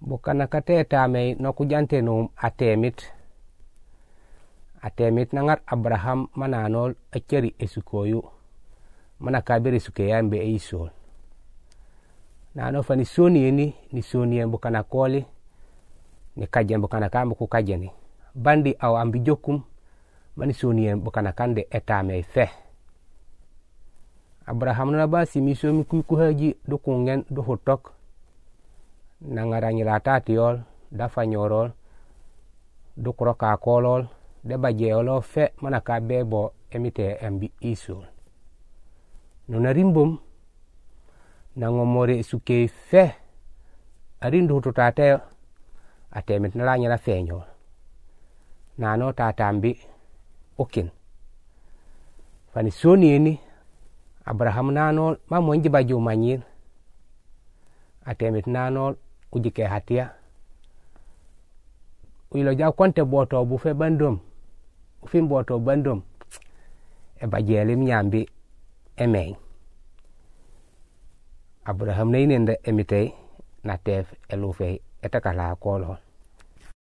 bukana ka tetamei no ku jantenum a temit a temit naŋat abraham mananol a esukoyu. Mana kabir esukeya mbe e isol nano fa ni soniyeni ni soniyen bukana koli ni kajen ku kajeni bandi aw ambi jokum mani soniyen kande etamei fe. Abraham na ba simi somi kuku haji du kungen nagara nyilatatiyol da fanyorol du kuro kakolol de bajeyolo fe mana ka be emite embi isol nona rimbom nango more sukei fe arindu tutate atemit nala nyala fenyol nano tatambi ukin fani sonieni abraham nanol mamonji bajo manyin atemit nanol kujike hatia. Uyilo ja konte boto bu fe bandom ufin boto bandom e bajelim mnyambi e mey abraham neyinende emitey na teef elufei etakala ete kolon